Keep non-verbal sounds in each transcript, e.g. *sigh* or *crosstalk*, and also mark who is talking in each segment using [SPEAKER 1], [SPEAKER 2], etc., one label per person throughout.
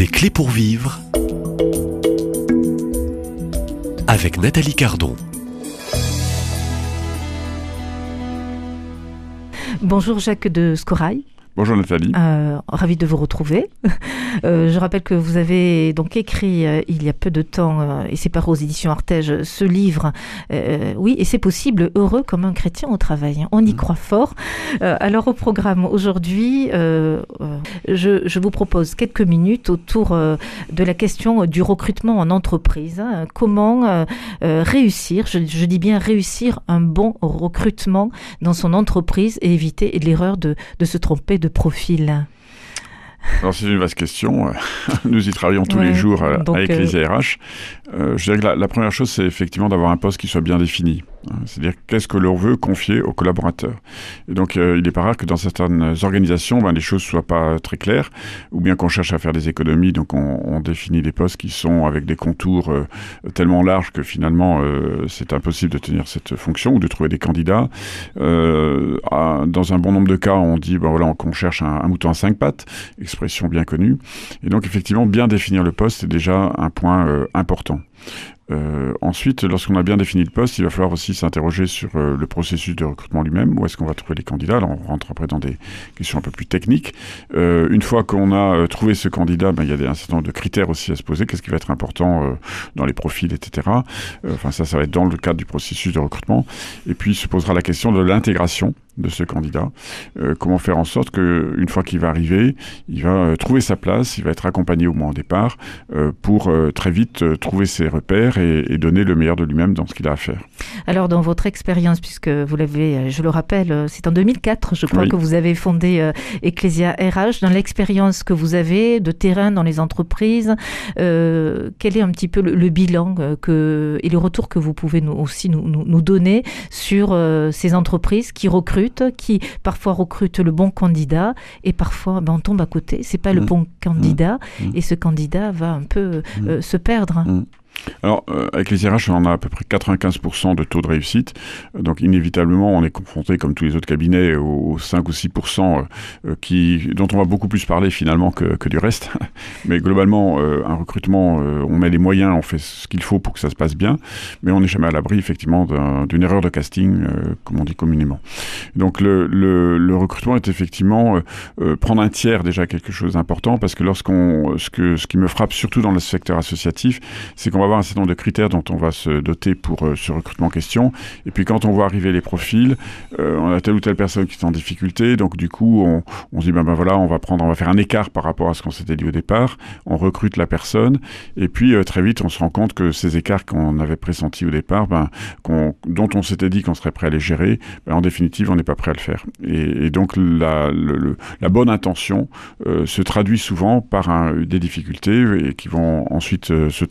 [SPEAKER 1] Des clés pour vivre avec Nathalie Cardon.
[SPEAKER 2] Bonjour Jacques de Scorail.
[SPEAKER 3] Bonjour Nathalie.
[SPEAKER 2] Euh, ravi de vous retrouver. Euh, je rappelle que vous avez donc écrit euh, il y a peu de temps, euh, et c'est par aux éditions Artege, ce livre. Euh, oui, et c'est possible, heureux comme un chrétien au travail. On y
[SPEAKER 3] Mmh.
[SPEAKER 2] croit fort. Euh, alors au programme aujourd'hui, je, je vous propose quelques minutes autour euh, de la question du recrutement en entreprise. hein. Comment réussir, je, je dis bien réussir un bon recrutement dans son entreprise et éviter l'erreur de, de se tromper de profil?
[SPEAKER 3] Alors c'est une vaste question. Euh, *laughs* Nous y travaillons tous
[SPEAKER 2] Ouais,
[SPEAKER 3] les jours euh,
[SPEAKER 2] donc,
[SPEAKER 3] avec
[SPEAKER 2] euh,
[SPEAKER 3] les RH. Euh, je dirais que la, la première chose, c'est effectivement d'avoir un poste qui soit bien défini. Hein, C'est-à-dire qu'est-ce que l'on veut confier aux collaborateurs. Et donc euh, il n'est pas rare que dans certaines organisations, ben, les choses soient pas très claires, ou bien qu'on cherche à faire des économies, donc on, définit des postes qui sont avec des contours euh, tellement larges que finalement euh, c'est impossible de tenir cette fonction ou de trouver des candidats. Dans un bon nombre de cas, on dit ben voilà qu'on cherche un, mouton à cinq pattes, expression bien connue. Et donc effectivement, bien définir le poste est déjà un point important. Euh, ensuite, lorsqu'on a bien défini le poste, il va falloir aussi s'interroger sur euh, le processus de recrutement lui-même. Où est-ce qu'on va trouver les candidats? Alors, on rentre après dans des questions un peu plus techniques. Euh, une fois qu'on a euh, trouvé ce candidat, ben, il y a un certain nombre de critères aussi à se poser. Qu'est-ce qui va être important euh, dans les profils, etc. Enfin, ça, ça va être dans le cadre du processus de recrutement. Et puis, se posera la question de l'intégration de ce candidat. Euh, comment faire en sorte que une fois qu'il va arriver, il va euh, trouver sa place, il va être accompagné au moins au départ euh, pour très vite trouver ses repères et, et donner le meilleur de lui-même dans ce qu'il a à faire.
[SPEAKER 2] Alors, dans votre expérience, puisque vous l'avez, je le rappelle, c'est en 2004, je crois,
[SPEAKER 3] Oui.
[SPEAKER 2] que vous avez fondé Ecclesia RH. Dans l'expérience que vous avez de terrain dans les entreprises, quel est un petit peu le, le bilan que, et le retour que vous pouvez nous, aussi nous, nous, nous donner sur ces entreprises qui recrutent, qui parfois recrutent le bon candidat et parfois ben, on tombe à côté, c'est pas le
[SPEAKER 3] Mm.
[SPEAKER 2] bon candidat
[SPEAKER 3] Mm.
[SPEAKER 2] et ce candidat va un peu
[SPEAKER 3] Mm.
[SPEAKER 2] euh, se perdre.
[SPEAKER 3] Alors, euh, avec les RH, on a à peu près 95% de taux de réussite. Euh, Donc, inévitablement, on est confronté, comme tous les autres cabinets, aux 5 ou 6% euh, qui, dont on va beaucoup plus parler finalement que, que du reste. *laughs* Mais globalement, un recrutement, on met les moyens, on fait ce qu'il faut pour que ça se passe bien. Mais on n'est jamais à l'abri, effectivement, d'un- d'une erreur de casting, comme on dit communément. Donc, le, le, recrutement est effectivement prendre un tiers déjà quelque chose d'important parce que lorsqu'on, ce ce qui me frappe surtout dans le secteur associatif, c'est qu'on va avoir un certain nombre de critères dont on va se doter pour euh, ce recrutement en question. Et puis quand on voit arriver les profils, euh, on a telle ou telle personne qui est en difficulté, donc du coup on, se dit ben, ben voilà, on va prendre, on va faire un écart par rapport à ce qu'on s'était dit au départ. On recrute la personne et puis euh, très vite on se rend compte que ces écarts qu'on avait pressentis au départ, ben, dont on s'était dit qu'on serait prêt à les gérer, ben, en définitive on n'est pas prêt à le faire. Et, donc la, bonne intention se traduit souvent par des difficultés qui vont ensuite se,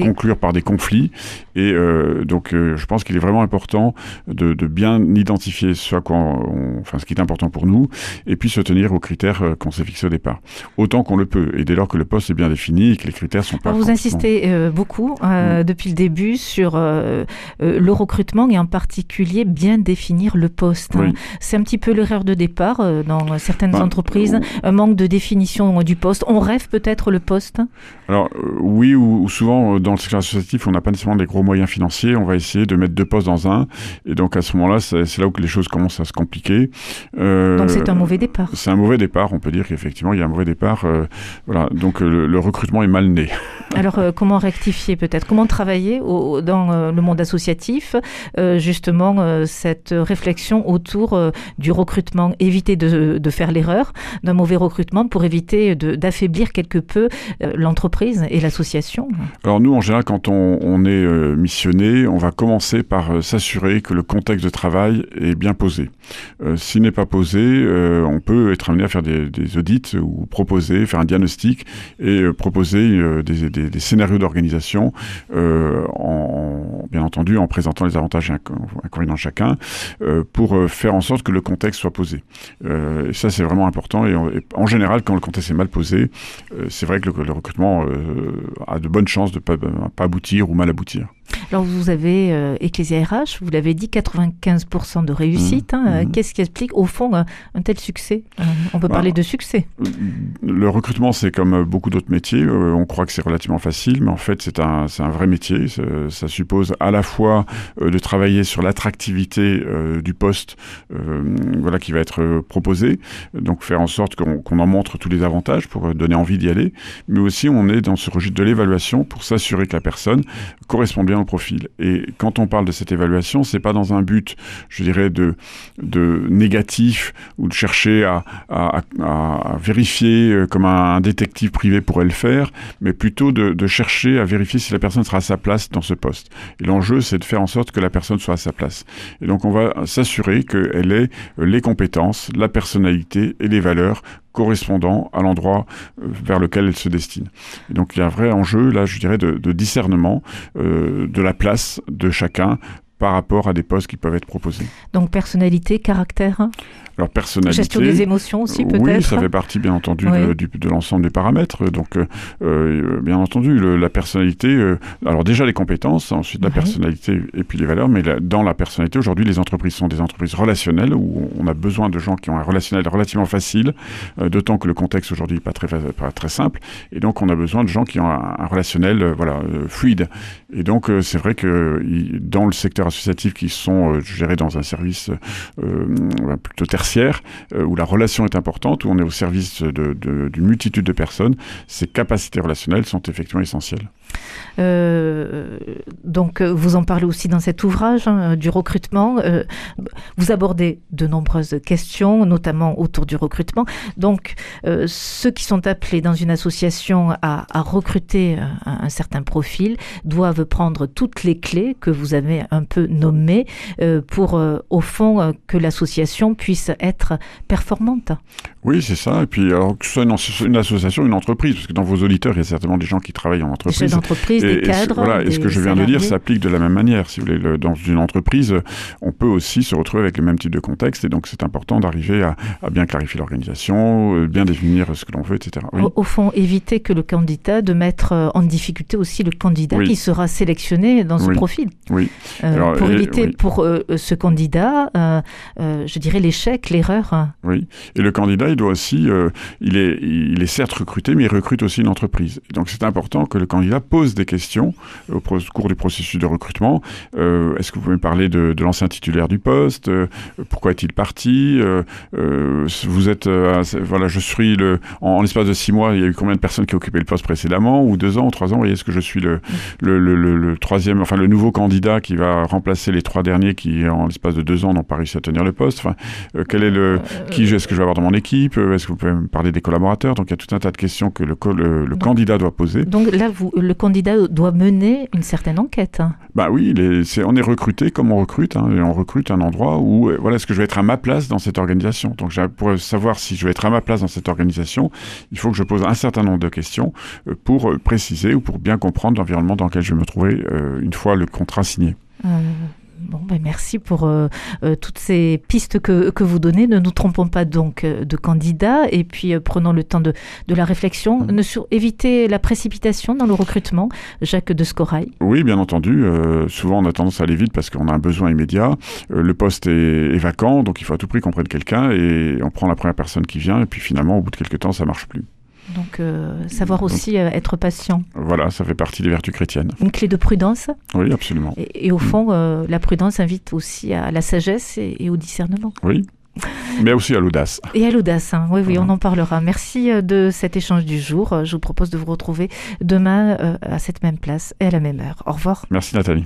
[SPEAKER 3] conclure par des conflits. Et euh, donc, euh, je pense qu'il est vraiment important de, de bien identifier ce à quoi on- enfin, ce qui est important pour nous, et puis se tenir aux critères euh, qu'on s'est fixés au départ, autant qu'on le peut. Et dès lors que le poste est bien défini et que les critères sont pas
[SPEAKER 2] Alors vous insistez euh, beaucoup euh, depuis le début sur le recrutement et en particulier bien définir le poste. hein. C'est un petit peu l'erreur de départ dans certaines
[SPEAKER 3] Ben,
[SPEAKER 2] entreprises, un manque de définition du poste. On rêve peut-être le poste?
[SPEAKER 3] Alors oui, ou, ou souvent euh, dans le secteur associatif, on n'a pas nécessairement des gros moyens financiers. On va essayer de mettre deux postes dans un, et donc à ce moment-là, c'est là où les choses commencent à se compliquer. Euh,
[SPEAKER 2] Donc c'est un mauvais départ.
[SPEAKER 3] C'est un mauvais départ. On peut dire qu'effectivement, il y a un mauvais départ. euh, voilà, donc euh, le, le recrutement est mal né. *laughs*
[SPEAKER 2] Alors euh, comment rectifier peut-être? Comment travailler au- dans le monde associatif justement cette réflexion autour du recrutement? Éviter de, de faire l'erreur d'un mauvais recrutement pour éviter d'affaiblir quelque peu l'entreprise et l'association.
[SPEAKER 3] Alors nous, en général, quand on, est euh, missionné, on va commencer par euh, s'assurer que le contexte de travail est bien posé. Euh, S'il n'est pas posé, on peut être amené à faire des, audits ou proposer, faire un diagnostic et proposer des, scénarios d'organisation, en, bien entendu en présentant les avantages et inco- inconvénients de chacun, pour faire en sorte que le contexte soit posé. Et ça, c'est vraiment important. Et, en général, quand le contexte est mal posé, c'est vrai que le, le recrutement a de bonnes chances de ne pas, pas aboutir ou mal aboutir.
[SPEAKER 2] Alors vous avez euh, Ecclesia RH, vous l'avez dit, 95% de réussite.
[SPEAKER 3] Mmh.
[SPEAKER 2] hein.
[SPEAKER 3] Mmh.
[SPEAKER 2] Qu'est-ce qui explique au fond un, un tel succès Euh, On peut
[SPEAKER 3] Bah,
[SPEAKER 2] parler de succès.
[SPEAKER 3] Le recrutement, c'est comme beaucoup d'autres métiers. Euh, on croit que c'est relativement facile, mais en fait, c'est un, c'est un vrai métier. Ça, ça suppose à la fois euh, de travailler sur l'attractivité euh, du poste euh, voilà, qui va être euh, proposé, donc faire en sorte qu'on qu'on en montre tous les avantages pour euh, donner envie d'y aller, mais aussi on est dans ce registre de l'évaluation pour s'assurer que la personne correspond bien profil. Et quand on parle de cette évaluation, c'est pas dans un but, je dirais, de, de négatif ou de chercher à- à vérifier euh, comme un détective privé pourrait le faire, mais plutôt de, de chercher à vérifier si la personne sera à sa place dans ce poste. Et l'enjeu, c'est de faire en sorte que la personne soit à sa place. Et donc, on va s'assurer qu'elle ait euh, les compétences, la personnalité et les valeurs correspondant à l'endroit euh, vers lequel elle se destine. Et donc, il y a un vrai enjeu, là, je dirais, de, discernement euh, de la place de chacun par rapport à des postes qui peuvent être proposés.
[SPEAKER 2] Donc personnalité, caractère.
[SPEAKER 3] Alors, personnalité...
[SPEAKER 2] gestion des émotions aussi
[SPEAKER 3] Oui,
[SPEAKER 2] peut-être.
[SPEAKER 3] ça fait partie bien entendu
[SPEAKER 2] Oui.
[SPEAKER 3] de, l'ensemble des paramètres. Donc, euh, euh, bien entendu, le- la personnalité. euh, alors déjà les compétences, ensuite la personnalité et puis les valeurs. Mais la- dans la personnalité, aujourd'hui, les entreprises sont des entreprises relationnelles où on a besoin de gens qui ont un relationnel relativement facile. euh, D'autant que le contexte aujourd'hui n'est pas très pas très simple. Et donc, on a besoin de gens qui ont un, un relationnel voilà fluide. Et donc, c'est vrai que dans le secteur associatif, qui sont euh, gérés dans un service euh, plutôt tertiaire, euh, où la relation est importante, où on est au service d'une multitude de personnes, ces capacités relationnelles sont effectivement essentielles.
[SPEAKER 2] Euh, donc, euh, vous en parlez aussi dans cet ouvrage hein, du recrutement. Euh, vous abordez de nombreuses questions, notamment autour du recrutement. Donc, euh, ceux qui sont appelés dans une association à, recruter euh, un certain profil doivent prendre toutes les clés que vous avez un peu nommées euh, pour, euh, au fond, euh, que l'association puisse être performante.
[SPEAKER 3] Oui, c'est ça. Et puis, alors que ce soit une, une association, une entreprise, parce que dans vos auditeurs, il y a certainement des gens qui travaillent en
[SPEAKER 2] Des
[SPEAKER 3] entreprise.
[SPEAKER 2] chefs d'entreprise,
[SPEAKER 3] Et-
[SPEAKER 2] des
[SPEAKER 3] et ce-
[SPEAKER 2] cadres.
[SPEAKER 3] voilà, et ce
[SPEAKER 2] des
[SPEAKER 3] que je viens de dire s'applique de la même manière. Si vous voulez, le- dans une entreprise, on peut aussi se retrouver avec le même type de contexte, et donc c'est important d'arriver à, à bien clarifier l'organisation, bien définir ce que l'on veut, etc. Oui.
[SPEAKER 2] Au, au fond, éviter que le candidat, de mettre en difficulté aussi le candidat
[SPEAKER 3] Oui.
[SPEAKER 2] qui sera sélectionné dans ce
[SPEAKER 3] Oui.
[SPEAKER 2] profil.
[SPEAKER 3] Oui.
[SPEAKER 2] Euh,
[SPEAKER 3] Alors,
[SPEAKER 2] pour
[SPEAKER 3] et-
[SPEAKER 2] éviter
[SPEAKER 3] oui.
[SPEAKER 2] pour euh, ce candidat, euh, euh, je dirais l'échec, l'erreur.
[SPEAKER 3] Oui, et le candidat, il doit aussi, euh, il, est, il est certes recruté, mais il recrute aussi une entreprise. Donc c'est important que le candidat pose des questions au cours du processus de recrutement. Euh, Est-ce que vous pouvez me parler de, de l'ancien titulaire du poste Euh, Pourquoi est-il parti Euh, euh, Vous êtes, euh, voilà, je suis le, en, en l'espace de six mois, il y a eu combien de personnes qui occupaient le poste précédemment, ou deux ans, ou trois ans Vous voyez, est-ce que je suis le, le, le, le- le troisième, enfin le nouveau candidat qui va remplacer les trois derniers qui, en l'espace de deux ans, n'ont pas réussi à tenir le poste Enfin, euh, quel est le qui est-ce que je vais avoir dans mon équipe? Euh, Est-ce que vous pouvez me parler des collaborateurs? Donc il y a tout un tas de questions que le, co- le, le
[SPEAKER 2] Donc-
[SPEAKER 3] candidat doit poser.
[SPEAKER 2] Donc là, vous, le candidat doit mener une certaine enquête. hein.
[SPEAKER 3] Bah oui, est- on est recruté comme on recrute, hein, et on recrute un endroit où euh, voilà, est-ce que je vais être à ma place dans cette organisation? Donc pour savoir si je vais être à ma place dans cette organisation, il faut que je pose un certain nombre de questions euh, pour euh, préciser ou pour bien comprendre l'environnement dans lequel je vais me trouver euh, une fois le contrat signé.
[SPEAKER 2] Euh, Bon, ben merci pour euh, euh, toutes ces pistes que, que vous donnez. Ne nous trompons pas donc de candidats et puis euh, prenons le temps de, de la réflexion.
[SPEAKER 3] Mhm.
[SPEAKER 2] Ne sur, éviter la précipitation dans le recrutement. Jacques de Scorail.
[SPEAKER 3] Oui, bien entendu. souvent, on a tendance à aller vite parce qu'on a un besoin immédiat. Le poste est, est vacant, donc il faut à tout prix qu'on prenne quelqu'un et on prend la première personne qui vient. Et puis finalement, au bout de quelques temps, ça marche plus.
[SPEAKER 2] Donc, euh, savoir aussi euh, être patient.
[SPEAKER 3] Voilà, ça fait partie des vertus chrétiennes.
[SPEAKER 2] Une clé de prudence.
[SPEAKER 3] Oui, absolument.
[SPEAKER 2] Et, et au fond, euh, la prudence invite aussi à la sagesse et, et au discernement.
[SPEAKER 3] Oui. Mais aussi à l'audace.
[SPEAKER 2] Et à l'audace, hein. oui, oui,
[SPEAKER 3] Voilà.
[SPEAKER 2] on en parlera. Merci de cet échange du jour. Je vous propose de vous retrouver demain à cette même place et à la même heure. Au revoir.
[SPEAKER 3] Merci Nathalie.